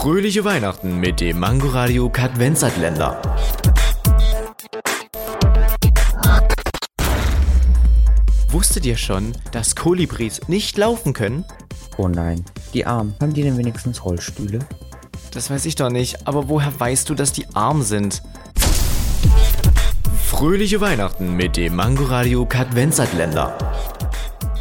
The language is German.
Fröhliche Weihnachten mit dem Mangoradio Kadvenzatländer. Wusstet ihr schon, dass Kolibris nicht laufen können? Oh nein, die Armen. Haben die denn wenigstens Rollstühle? Das weiß ich doch nicht, aber woher weißt du, dass die arm sind? Fröhliche Weihnachten mit dem Mangoradio Kadvenzatländer.